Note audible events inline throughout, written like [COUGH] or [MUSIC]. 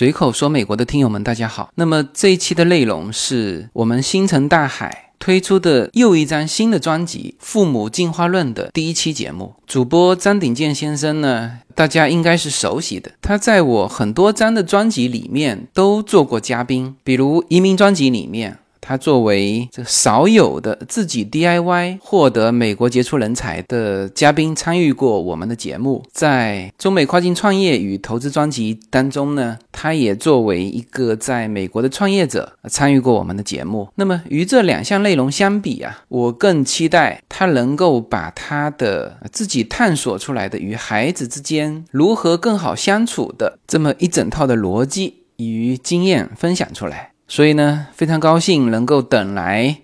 随口说美国的听友们，大家好。那么这一期的内容是我们星辰大海推出的又一张新的专辑《父母进化论》的第一期节目。主播张鼎健先生呢，大家应该是熟悉的，他在我很多张的专辑里面都做过嘉宾，比如移民专辑里面。他作为这少有的自己 DIY 获得美国杰出人才的嘉宾，参与过我们的节目。在中美跨境创业与投资专辑当中呢，他也作为一个在美国的创业者参与过我们的节目。那么与这两项内容相比啊，我更期待他能够把他的自己探索出来的与孩子之间如何更好相处的这么一整套的逻辑与经验分享出来。所以呢，非常高兴能够等来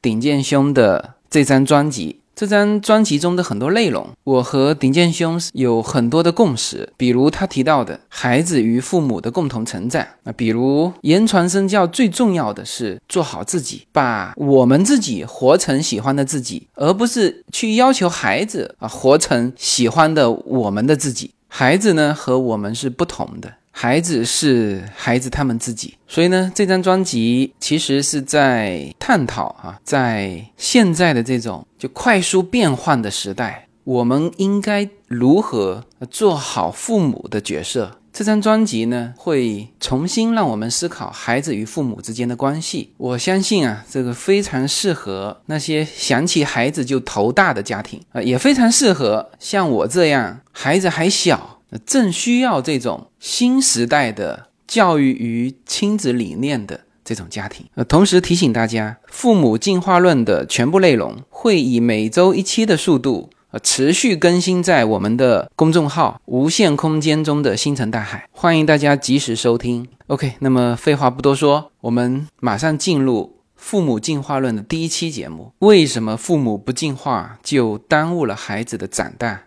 顶剑兄的这张专辑。这张专辑中的很多内容，我和顶剑兄有很多的共识。比如他提到的孩子与父母的共同成长，啊，比如言传身教最重要的是做好自己，把我们自己活成喜欢的自己，而不是去要求孩子啊活成喜欢的我们的自己。孩子呢和我们是不同的。孩子是孩子他们自己，所以呢，这张专辑其实是在探讨啊，在现在的这种就快速变换的时代，我们应该如何做好父母的角色。这张专辑呢，会重新让我们思考孩子与父母之间的关系。我相信啊，这个非常适合那些想起孩子就头大的家庭啊，也非常适合像我这样孩子还小。正需要这种新时代的教育与亲子理念的这种家庭。呃，同时提醒大家，《父母进化论》的全部内容会以每周一期的速度，呃，持续更新在我们的公众号“无限空间中的星辰大海”，欢迎大家及时收听。OK，那么废话不多说，我们马上进入《父母进化论》的第一期节目：为什么父母不进化就耽误了孩子的长大？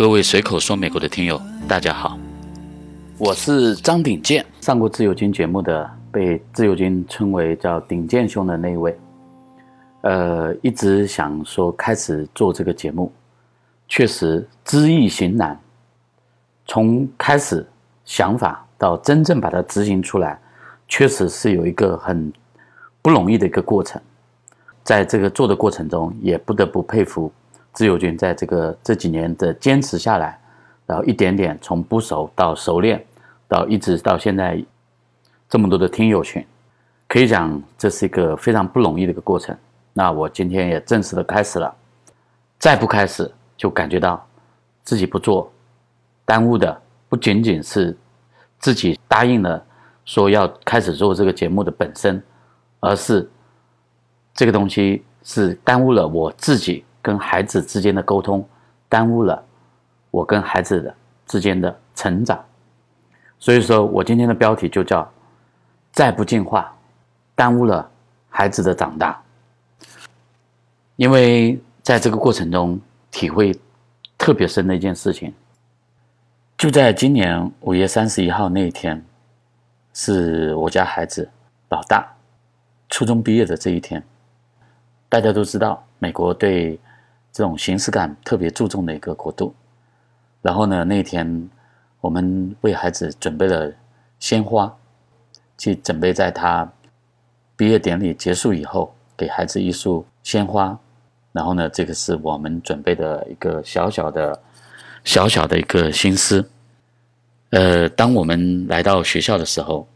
各位随口说美国的听友，大家好，我是张鼎健，上过自由军节目的，被自由军称为叫鼎健兄的那一位。呃，一直想说开始做这个节目，确实知易行难，从开始想法到真正把它执行出来，确实是有一个很不容易的一个过程。在这个做的过程中，也不得不佩服。自由军在这个这几年的坚持下来，然后一点点从不熟到熟练，到一直到现在这么多的听友群，可以讲这是一个非常不容易的一个过程。那我今天也正式的开始了，再不开始就感觉到自己不做，耽误的不仅仅是自己答应了说要开始做这个节目的本身，而是这个东西是耽误了我自己。跟孩子之间的沟通，耽误了我跟孩子的之间的成长，所以说我今天的标题就叫“再不进化，耽误了孩子的长大”。因为在这个过程中，体会特别深的一件事情，就在今年五月三十一号那一天，是我家孩子老大初中毕业的这一天。大家都知道，美国对这种形式感特别注重的一个国度，然后呢，那天我们为孩子准备了鲜花，去准备在他毕业典礼结束以后给孩子一束鲜花，然后呢，这个是我们准备的一个小小的、小小的一个心思。呃，当我们来到学校的时候，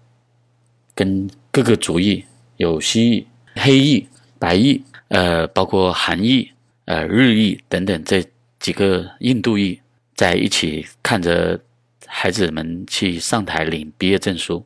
跟各个族裔有西裔、黑裔、白裔，呃，包括韩裔。呃，日裔等等这几个印度裔在一起看着孩子们去上台领毕业证书，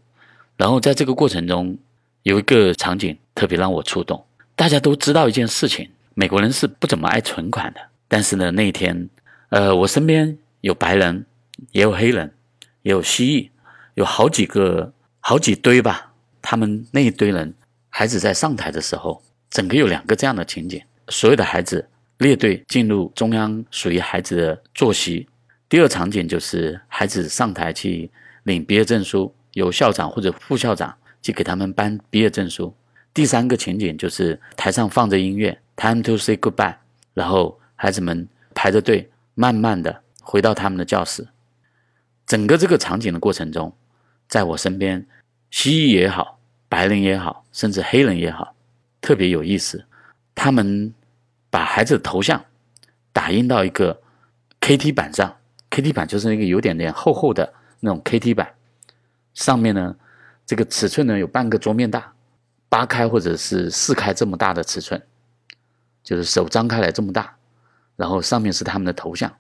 然后在这个过程中有一个场景特别让我触动。大家都知道一件事情，美国人是不怎么爱存款的。但是呢，那一天，呃，我身边有白人，也有黑人，也有蜥蜴，有好几个好几堆吧。他们那一堆人，孩子在上台的时候，整个有两个这样的情景：所有的孩子。列队进入中央属于孩子的坐席。第二场景就是孩子上台去领毕业证书，由校长或者副校长去给他们颁毕业证书。第三个情景就是台上放着音乐，Time to say goodbye，然后孩子们排着队，慢慢的回到他们的教室。整个这个场景的过程中，在我身边，蜥蜴也好，白人也好，甚至黑人也好，特别有意思。他们把孩子的头像打印到一个 KT 板上，KT 板就是一个有点点厚厚的那种 KT 板，上面呢，这个尺寸呢有半个桌面大。八开或者是四开这么大的尺寸，就是手张开来这么大，然后上面是他们的头像，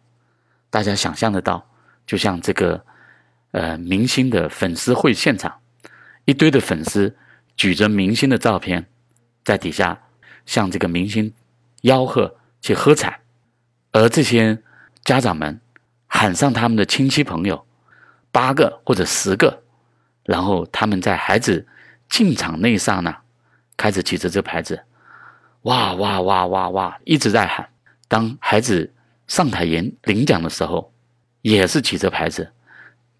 大家想象得到，就像这个呃明星的粉丝会现场，一堆的粉丝举着明星的照片，在底下向这个明星吆喝去喝彩，而这些家长们喊上他们的亲戚朋友，八个或者十个，然后他们在孩子。进场那一刹那，开始举着这牌子，哇哇哇哇哇，一直在喊。当孩子上台演领奖的时候，也是举着牌子，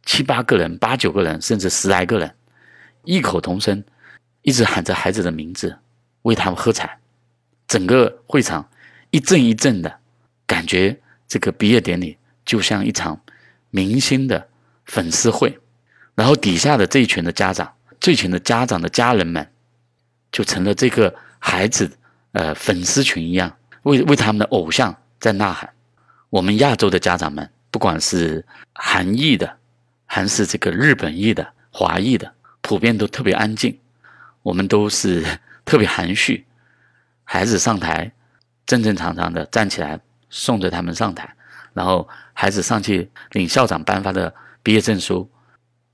七八个人、八九个人，甚至十来个人，异口同声，一直喊着孩子的名字，为他们喝彩。整个会场一阵一阵的，感觉这个毕业典礼就像一场明星的粉丝会。然后底下的这一群的家长。这群的家长的家人们，就成了这个孩子呃粉丝群一样，为为他们的偶像在呐喊。我们亚洲的家长们，不管是韩裔的，还是这个日本裔的、华裔的，普遍都特别安静。我们都是 [LAUGHS] 特别含蓄，孩子上台，正正常常的站起来送着他们上台，然后孩子上去领校长颁发的毕业证书，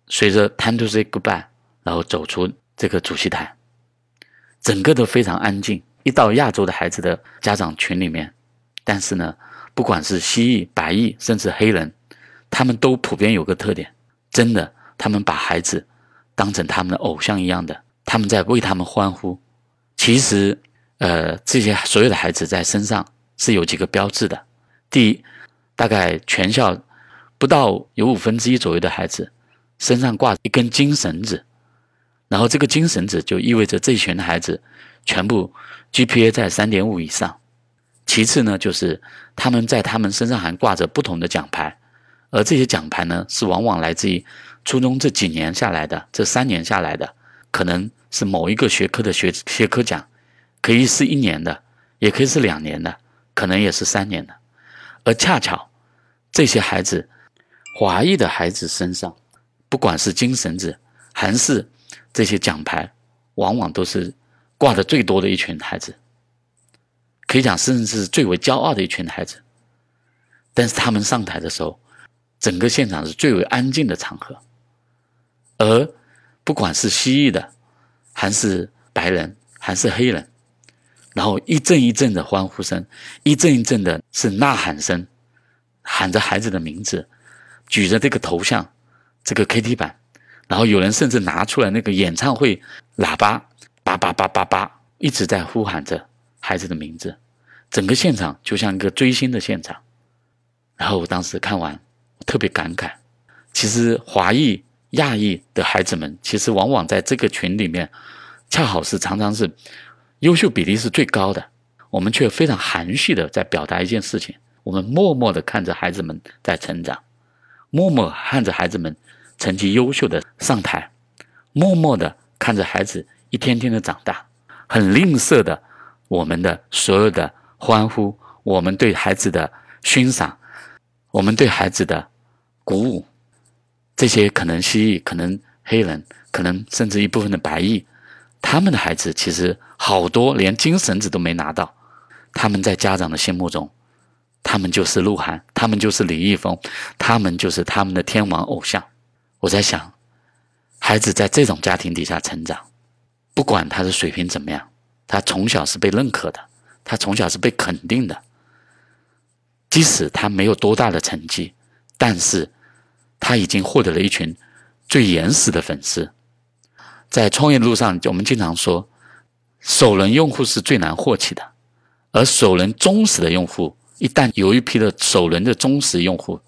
随着 time to say goodbye。然后走出这个主席台，整个都非常安静。一到亚洲的孩子的家长群里面，但是呢，不管是蜥蜴、白蚁，甚至黑人，他们都普遍有个特点：真的，他们把孩子当成他们的偶像一样的，他们在为他们欢呼。其实，呃，这些所有的孩子在身上是有几个标志的。第一，大概全校不到有五分之一左右的孩子身上挂一根金绳子。然后这个金绳子就意味着这一群孩子全部 GPA 在三点五以上。其次呢，就是他们在他们身上还挂着不同的奖牌，而这些奖牌呢，是往往来自于初中这几年下来的，这三年下来的，可能是某一个学科的学学科奖，可以是一年的，也可以是两年的，可能也是三年的。而恰巧这些孩子，华裔的孩子身上，不管是金绳子还是这些奖牌往往都是挂的最多的一群孩子，可以讲甚至是最为骄傲的一群孩子。但是他们上台的时候，整个现场是最为安静的场合。而不管是蜥蜴的，还是白人，还是黑人，然后一阵一阵的欢呼声，一阵一阵的是呐喊声，喊着孩子的名字，举着这个头像，这个 KT 板。然后有人甚至拿出来那个演唱会喇叭，叭叭叭叭叭，一直在呼喊着孩子的名字，整个现场就像一个追星的现场。然后我当时看完，特别感慨，其实华裔、亚裔的孩子们，其实往往在这个群里面，恰好是常常是优秀比例是最高的，我们却非常含蓄的在表达一件事情，我们默默的看着孩子们在成长，默默看着孩子们。成绩优秀的上台，默默的看着孩子一天天的长大，很吝啬的我们的所有的欢呼，我们对孩子的欣赏，我们对孩子的鼓舞，这些可能蜥蜴，可能黑人，可能甚至一部分的白蚁，他们的孩子其实好多连金绳子都没拿到，他们在家长的心目中，他们就是鹿晗，他们就是李易峰，他们就是他们的天王偶像。我在想，孩子在这种家庭底下成长，不管他的水平怎么样，他从小是被认可的，他从小是被肯定的。即使他没有多大的成绩，但是他已经获得了一群最原始的粉丝。在创业路上，我们经常说，首轮用户是最难获取的，而首轮忠实的用户，一旦有一批的首轮的忠实用户。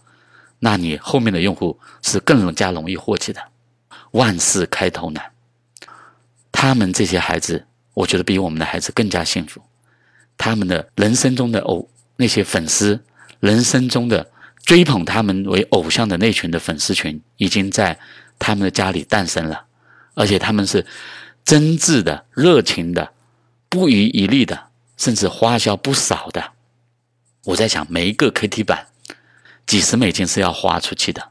那你后面的用户是更加容易获取的。万事开头难，他们这些孩子，我觉得比我们的孩子更加幸福。他们的人生中的偶那些粉丝，人生中的追捧他们为偶像的那群的粉丝群，已经在他们的家里诞生了，而且他们是真挚的、热情的、不遗余力的，甚至花销不少的。我在想，每一个 KT 板几十美金是要花出去的，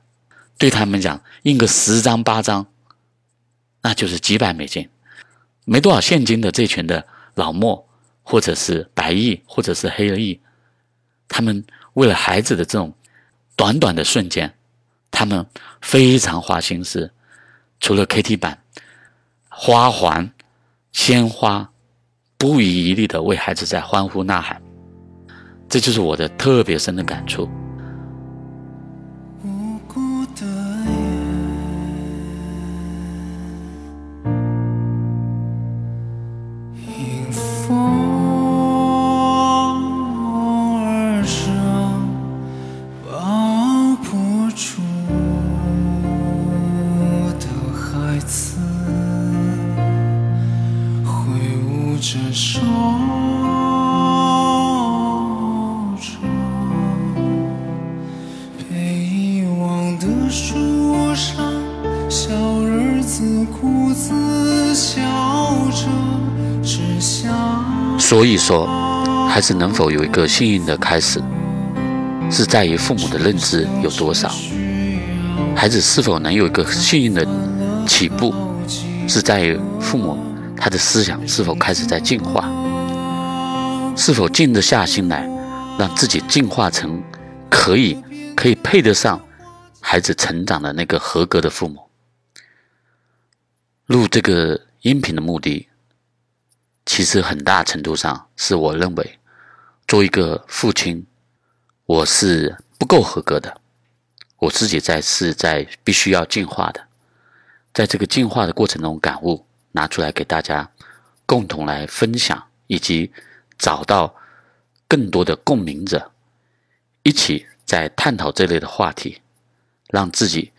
对他们讲，印个十张八张，那就是几百美金，没多少现金的这群的老莫。或者是白翼，或者是黑了翼，他们为了孩子的这种短短的瞬间，他们非常花心思。除了 KT 板，花环、鲜花，不遗余力的为孩子在欢呼呐喊，这就是我的特别深的感触。孩子能否有一个幸运的开始，是在于父母的认知有多少；孩子是否能有一个幸运的起步，是在于父母他的思想是否开始在进化，是否静得下心来，让自己进化成可以可以配得上孩子成长的那个合格的父母。录这个音频的目的。其实很大程度上是我认为，做一个父亲，我是不够合格的。我自己在是在必须要进化的，在这个进化的过程中感悟，拿出来给大家共同来分享，以及找到更多的共鸣者，一起在探讨这类的话题，让自己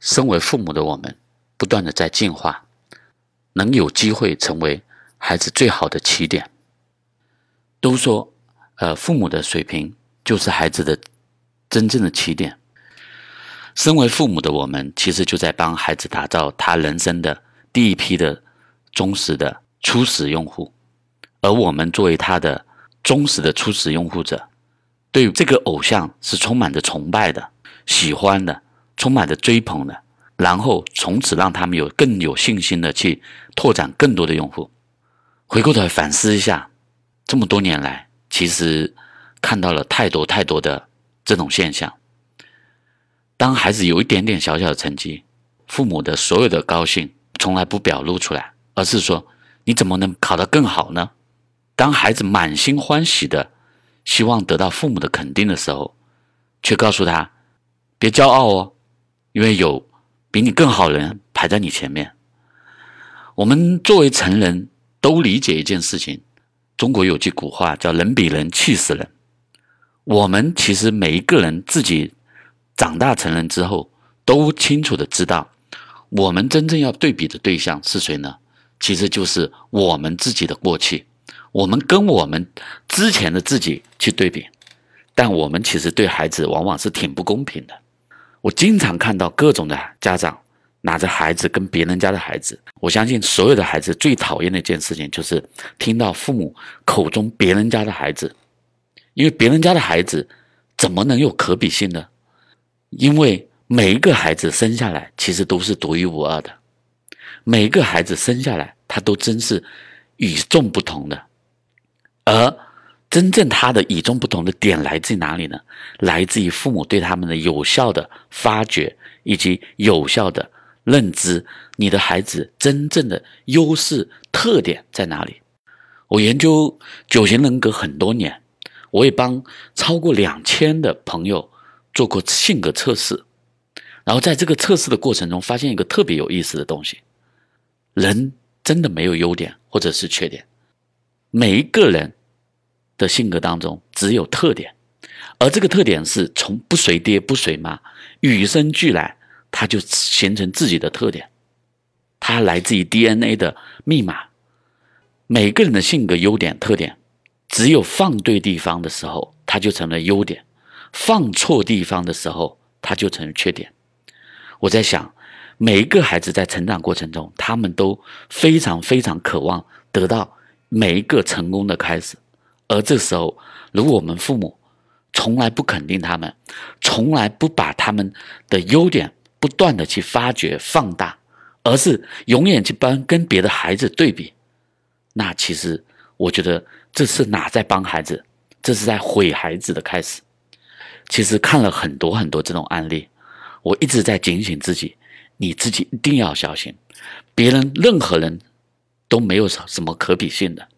身为父母的我们不断的在进化，能有机会成为。孩子最好的起点，都说，呃，父母的水平就是孩子的真正的起点。身为父母的我们，其实就在帮孩子打造他人生的第一批的忠实的初始用户。而我们作为他的忠实的初始用户者，对这个偶像是充满着崇拜的、喜欢的、充满着追捧的，然后从此让他们有更有信心的去拓展更多的用户。回过头来反思一下，这么多年来，其实看到了太多太多的这种现象。当孩子有一点点小小的成绩，父母的所有的高兴从来不表露出来，而是说：“你怎么能考得更好呢？”当孩子满心欢喜的希望得到父母的肯定的时候，却告诉他：“别骄傲哦，因为有比你更好的人排在你前面。”我们作为成人。都理解一件事情，中国有句古话叫“人比人气死人”。我们其实每一个人自己长大成人之后，都清楚的知道，我们真正要对比的对象是谁呢？其实就是我们自己的过去，我们跟我们之前的自己去对比。但我们其实对孩子往往是挺不公平的。我经常看到各种的家长。拿着孩子跟别人家的孩子，我相信所有的孩子最讨厌的一件事情就是听到父母口中别人家的孩子，因为别人家的孩子怎么能有可比性呢？因为每一个孩子生下来其实都是独一无二的，每一个孩子生下来他都真是与众不同的，而真正他的与众不同的点来自于哪里呢？来自于父母对他们的有效的发掘以及有效的。认知你的孩子真正的优势特点在哪里？我研究九型人格很多年，我也帮超过两千的朋友做过性格测试。然后在这个测试的过程中，发现一个特别有意思的东西：人真的没有优点或者是缺点，每一个人的性格当中只有特点，而这个特点是从不随爹不随妈，与生俱来。他就形成自己的特点，它来自于 DNA 的密码。每个人的性格优点特点，只有放对地方的时候，它就成了优点；放错地方的时候，它就成了缺点。我在想，每一个孩子在成长过程中，他们都非常非常渴望得到每一个成功的开始。而这时候，如果我们父母从来不肯定他们，从来不把他们的优点不断的去发掘放大，而是永远去帮跟别的孩子对比。那其实，我觉得这是哪在帮孩子？这是在毁孩子的开始。其实看了很多很多这种案例，我一直在警醒自己：你自己一定要小心。别人任何人都没有什什么可比性的，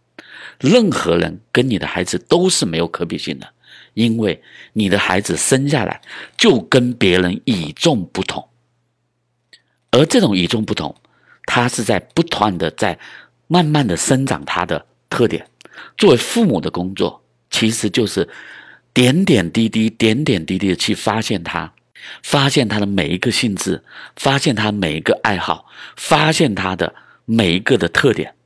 任何人跟你的孩子都是没有可比性的，因为你的孩子生下来就跟别人与众不同，而这种与众不同，他是在不断的在。慢慢的生长他的特点，作为父母的工作，其实就是点点滴滴、点点滴滴的去发现他，发现他的每一个性质，发现他每一个爱好，发现他的每一个的特点，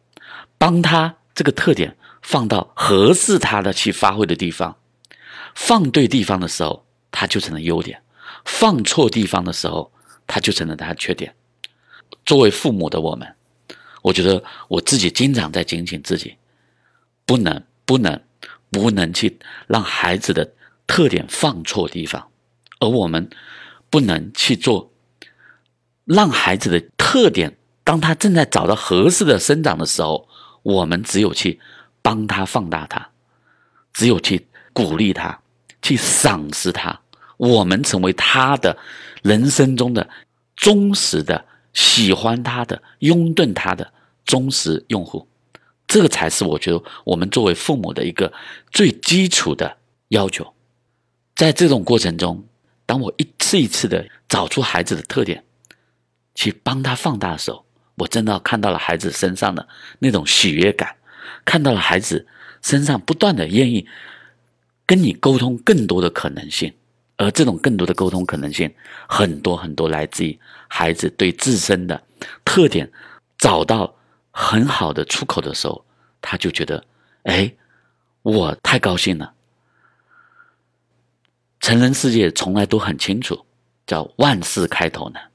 帮他这个特点放到合适他的去发挥的地方，放对地方的时候，他就成了优点；放错地方的时候，他就成了他的缺点。作为父母的我们。我觉得我自己经常在警醒自己，不能、不能、不能去让孩子的特点放错地方，而我们不能去做让孩子的特点，当他正在找到合适的生长的时候，我们只有去帮他放大他，只有去鼓励他，去赏识他，我们成为他的人生中的忠实的。喜欢他的，拥趸他的忠实用户，这个才是我觉得我们作为父母的一个最基础的要求。在这种过程中，当我一次一次的找出孩子的特点，去帮他放大的时候，我真的看到了孩子身上的那种喜悦感，看到了孩子身上不断的愿意跟你沟通更多的可能性。而这种更多的沟通可能性，很多很多来自于孩子对自身的特点找到很好的出口的时候，他就觉得，哎，我太高兴了。成人世界从来都很清楚，叫万事开头难。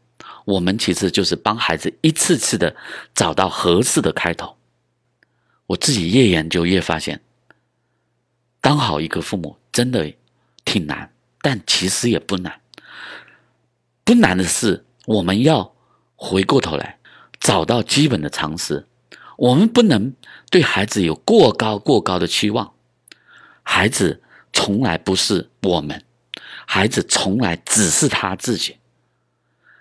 我们其实就是帮孩子一次次的找到合适的开头。我自己越研究越发现，当好一个父母真的挺难。但其实也不难，不难的是，我们要回过头来找到基本的常识。我们不能对孩子有过高过高的期望。孩子从来不是我们，孩子从来只是他自己，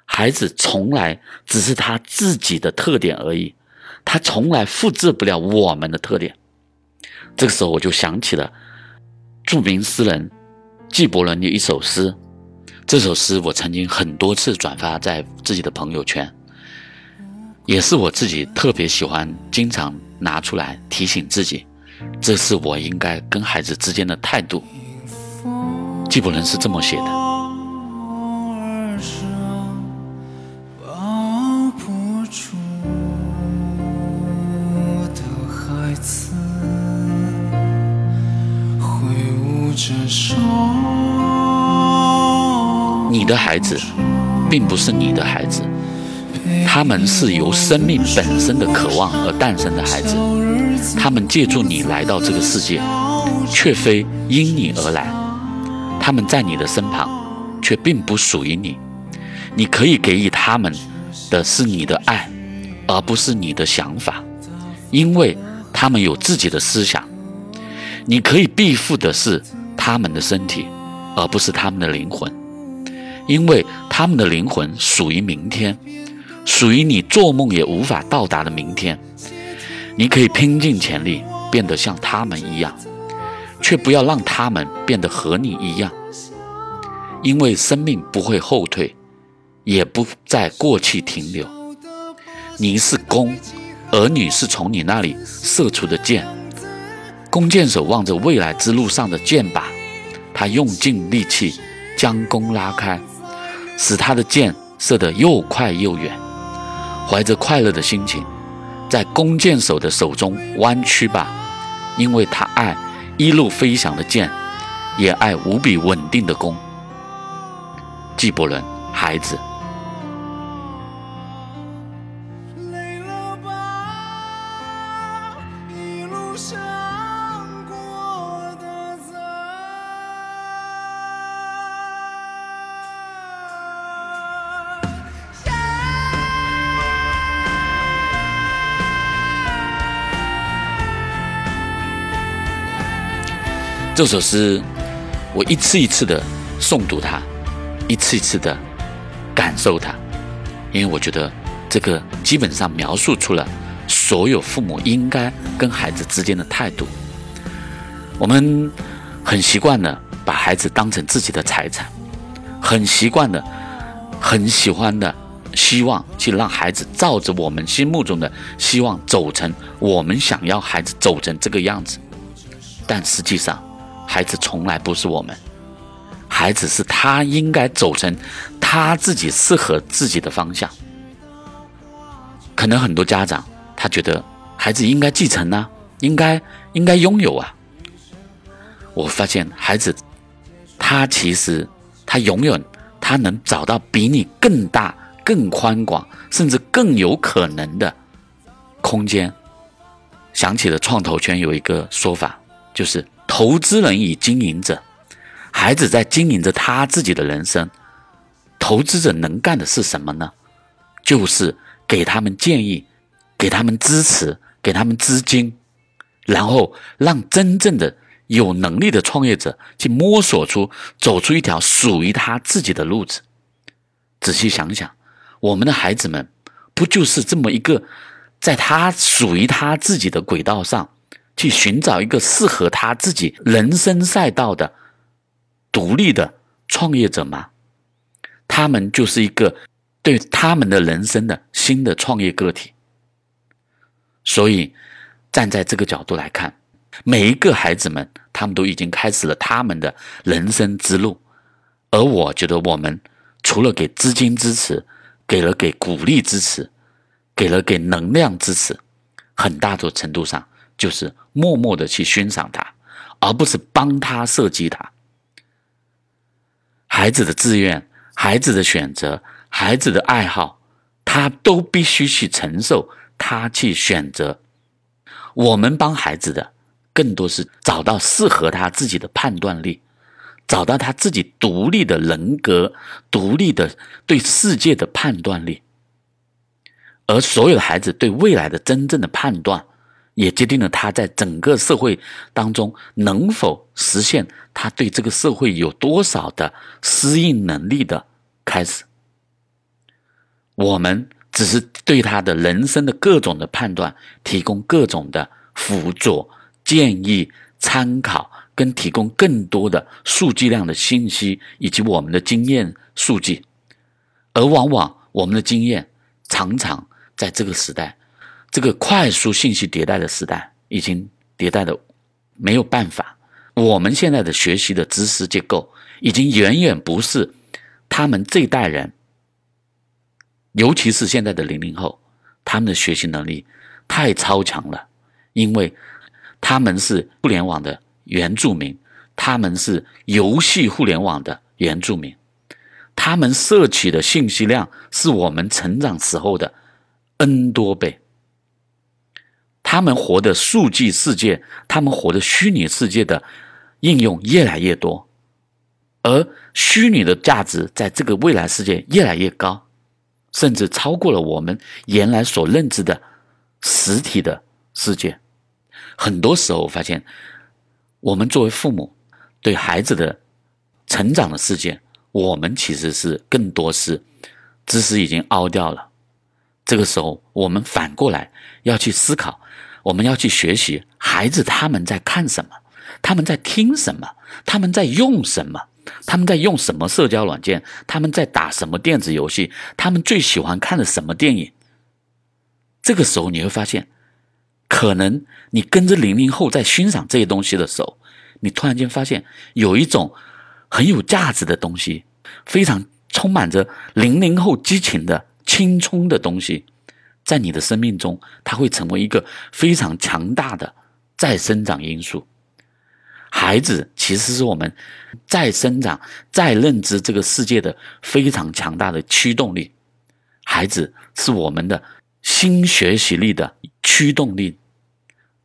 孩子从来只是他自己的特点而已，他从来复制不了我们的特点。这个时候，我就想起了著名诗人。纪伯伦的一首诗，这首诗我曾经很多次转发在自己的朋友圈，也是我自己特别喜欢，经常拿出来提醒自己，这是我应该跟孩子之间的态度。纪伯伦是这么写的。你的孩子，并不是你的孩子，他们是由生命本身的渴望而诞生的孩子，他们借助你来到这个世界，却非因你而来，他们在你的身旁，却并不属于你，你可以给予他们的是你的爱，而不是你的想法，因为他们有自己的思想，你可以庇护的是。他们的身体，而不是他们的灵魂，因为他们的灵魂属于明天，属于你做梦也无法到达的明天。你可以拼尽全力变得像他们一样，却不要让他们变得和你一样，因为生命不会后退，也不在过去停留。你是弓，儿女是从你那里射出的箭。弓箭手望着未来之路上的箭靶，他用尽力气将弓拉开，使他的箭射得又快又远。怀着快乐的心情，在弓箭手的手中弯曲吧，因为他爱一路飞翔的箭，也爱无比稳定的弓。纪伯伦，孩子。这首诗，我一次一次的诵读它，一次一次的感受它，因为我觉得这个基本上描述出了所有父母应该跟孩子之间的态度。我们很习惯的把孩子当成自己的财产，很习惯的、很喜欢的，希望去让孩子照着我们心目中的希望走成我们想要孩子走成这个样子，但实际上。孩子从来不是我们，孩子是他应该走成他自己适合自己的方向。可能很多家长他觉得孩子应该继承呢，应该应该拥有啊。我发现孩子他其实他永远他能找到比你更大、更宽广，甚至更有可能的空间。想起了创投圈有一个说法，就是。投资人与经营者，孩子在经营着他自己的人生。投资者能干的是什么呢？就是给他们建议，给他们支持，给他们资金，然后让真正的有能力的创业者去摸索出、走出一条属于他自己的路子。仔细想想，我们的孩子们不就是这么一个，在他属于他自己的轨道上？去寻找一个适合他自己人生赛道的独立的创业者吗？他们就是一个对他们的人生的新的创业个体。所以，站在这个角度来看，每一个孩子们，他们都已经开始了他们的人生之路。而我觉得，我们除了给资金支持，给了给鼓励支持，给了给能量支持，很大的程度上。就是默默的去欣赏他，而不是帮他设计他。孩子的志愿、孩子的选择、孩子的爱好，他都必须去承受，他去选择。我们帮孩子的，更多是找到适合他自己的判断力，找到他自己独立的人格、独立的对世界的判断力。而所有的孩子对未来的真正的判断。也决定了他在整个社会当中能否实现他对这个社会有多少的适应能力的开始。我们只是对他的人生的各种的判断提供各种的辅佐建议参考，跟提供更多的数据量的信息以及我们的经验数据，而往往我们的经验常常在这个时代。这个快速信息迭代的时代已经迭代的没有办法，我们现在的学习的知识结构已经远远不是他们这代人，尤其是现在的零零后，他们的学习能力太超强了，因为他们是互联网的原住民，他们是游戏互联网的原住民，他们摄取的信息量是我们成长时候的 N 多倍。他们活的数据世界，他们活的虚拟世界的应用越来越多，而虚拟的价值在这个未来世界越来越高，甚至超过了我们原来所认知的实体的世界。很多时候，我发现，我们作为父母对孩子的成长的世界，我们其实是更多是知识已经凹掉了。这个时候，我们反过来要去思考，我们要去学习孩子他们在看什么，他们在听什么，他们在用什么，他们在用什么社交软件，他们在打什么电子游戏，他们最喜欢看的什么电影。这个时候，你会发现，可能你跟着零零后在欣赏这些东西的时候，你突然间发现有一种很有价值的东西，非常充满着零零后激情的。青葱的东西，在你的生命中，它会成为一个非常强大的再生长因素。孩子其实是我们再生长、再认知这个世界的非常强大的驱动力。孩子是我们的新学习力的驱动力。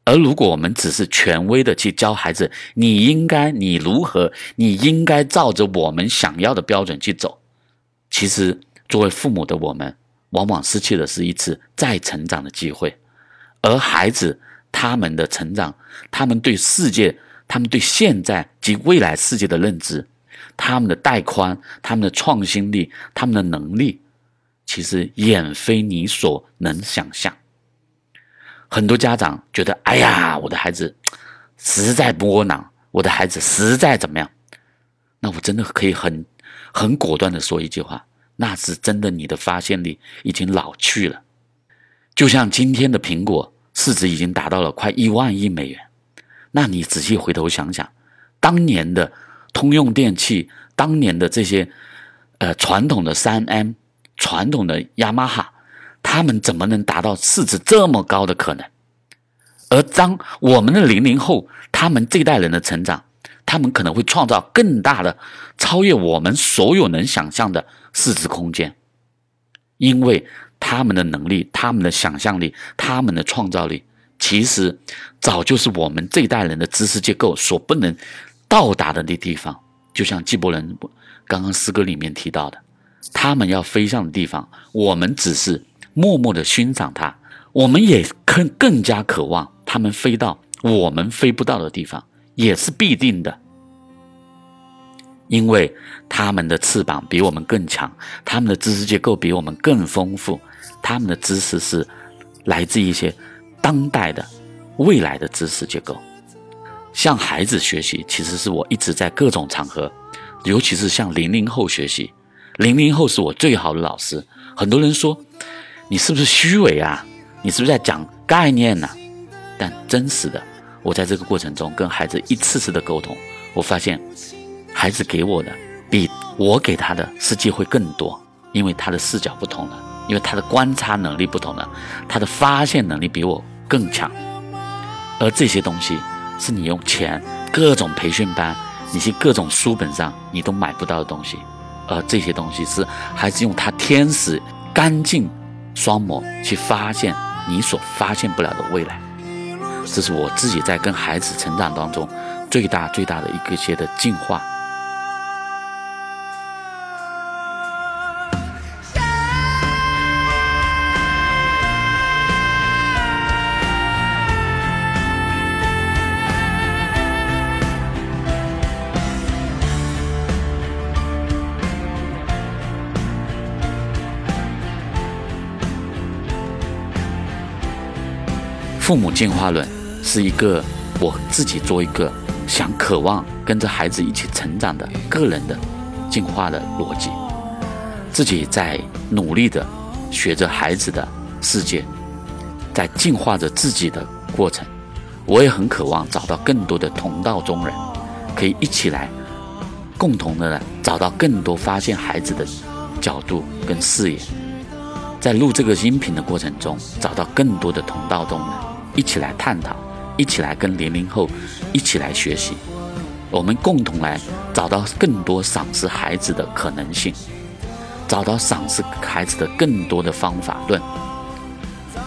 而如果我们只是权威的去教孩子，你应该，你如何，你应该照着我们想要的标准去走，其实作为父母的我们，往往失去的是一次再成长的机会。而孩子他们的成长，他们对世界。他们对现在及未来世界的认知，他们的带宽，他们的创新力，他们的能力，其实远非你所能想象。很多家长觉得：“哎呀，我的孩子实在窝囊，我的孩子实在怎么样？”那我真的可以很很果断的说一句话：那是真的，你的发现力已经老去了。就像今天的苹果市值已经达到了快一万亿美元。那你仔细回头想想，当年的通用电器，当年的这些呃传统的三 M，传统的雅马哈，他们怎么能达到市值这么高的可能？而当我们的零零后，他们这代人的成长，他们可能会创造更大的、超越我们所有能想象的市值空间，因为他们的能力、他们的想象力、他们的创造力。其实，早就是我们这一代人的知识结构所不能到达的那地方。就像纪伯伦刚刚诗歌里面提到的，他们要飞向的地方，我们只是默默的欣赏它。我们也更更加渴望他们飞到我们飞不到的地方，也是必定的。因为他们的翅膀比我们更强，他们的知识结构比我们更丰富，他们的知识是来自一些。当代的未来的知识结构，向孩子学习，其实是我一直在各种场合，尤其是向零零后学习。零零后是我最好的老师。很多人说你是不是虚伪啊？你是不是在讲概念呢？但真实的，我在这个过程中跟孩子一次次的沟通，我发现孩子给我的比我给他的实际会更多，因为他的视角不同了，因为他的观察能力不同了，他的发现能力比我。更强，而这些东西是你用钱、各种培训班、你去各种书本上你都买不到的东西，而这些东西是孩子用他天使干净双眸去发现你所发现不了的未来。这是我自己在跟孩子成长当中最大最大的一个些的进化。父母进化论是一个我自己做一个想渴望跟着孩子一起成长的个人的进化的逻辑，自己在努力的学着孩子的世界，在进化着自己的过程，我也很渴望找到更多的同道中人，可以一起来共同的找到更多发现孩子的角度跟视野，在录这个音频的过程中找到更多的同道中人。一起来探讨，一起来跟零零后一起来学习，我们共同来找到更多赏识孩子的可能性，找到赏识孩子的更多的方法论。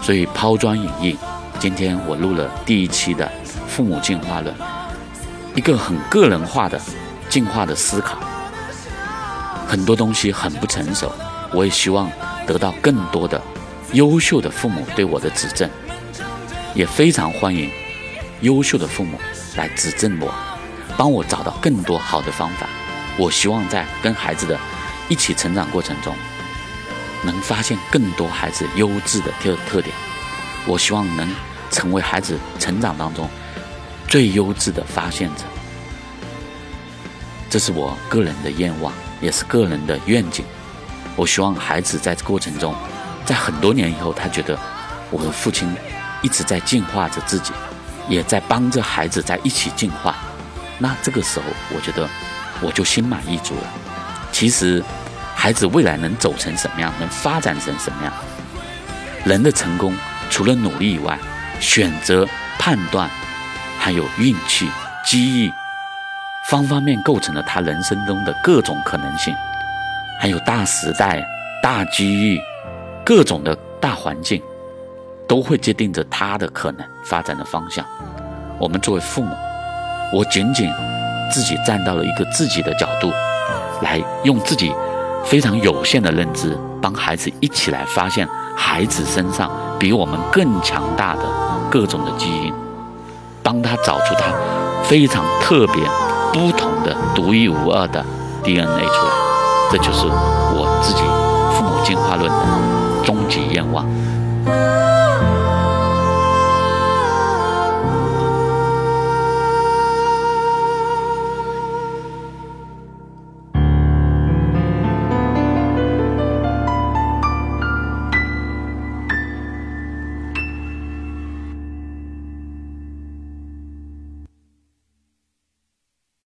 所以抛砖引玉，今天我录了第一期的父母进化论，一个很个人化的进化的思考。很多东西很不成熟，我也希望得到更多的优秀的父母对我的指正。也非常欢迎优秀的父母来指正我，帮我找到更多好的方法。我希望在跟孩子的一起成长过程中，能发现更多孩子优质的特特点。我希望能成为孩子成长当中最优质的发现者。这是我个人的愿望，也是个人的愿景。我希望孩子在这过程中，在很多年以后，他觉得我的父亲。一直在进化着自己，也在帮着孩子在一起进化。那这个时候，我觉得我就心满意足了。其实，孩子未来能走成什么样，能发展成什么样，人的成功除了努力以外，选择、判断，还有运气、机遇，方方面面构成了他人生中的各种可能性，还有大时代、大机遇，各种的大环境，都会决定着他的可能发展的方向。我们作为父母，我仅仅自己站到了一个自己的角度，来用自己非常有限的认知，帮孩子一起来发现孩子身上比我们更强大的各种的基因，帮他找出他非常特别、不同的、独一无二的 DNA 出来。这就是我自己父母进化论的终极愿望。